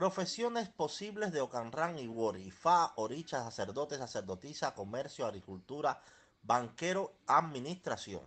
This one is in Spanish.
Profesiones posibles de Ocanran y Wori. Fa, oricha, sacerdote, sacerdotisa, comercio, agricultura, banquero, administración.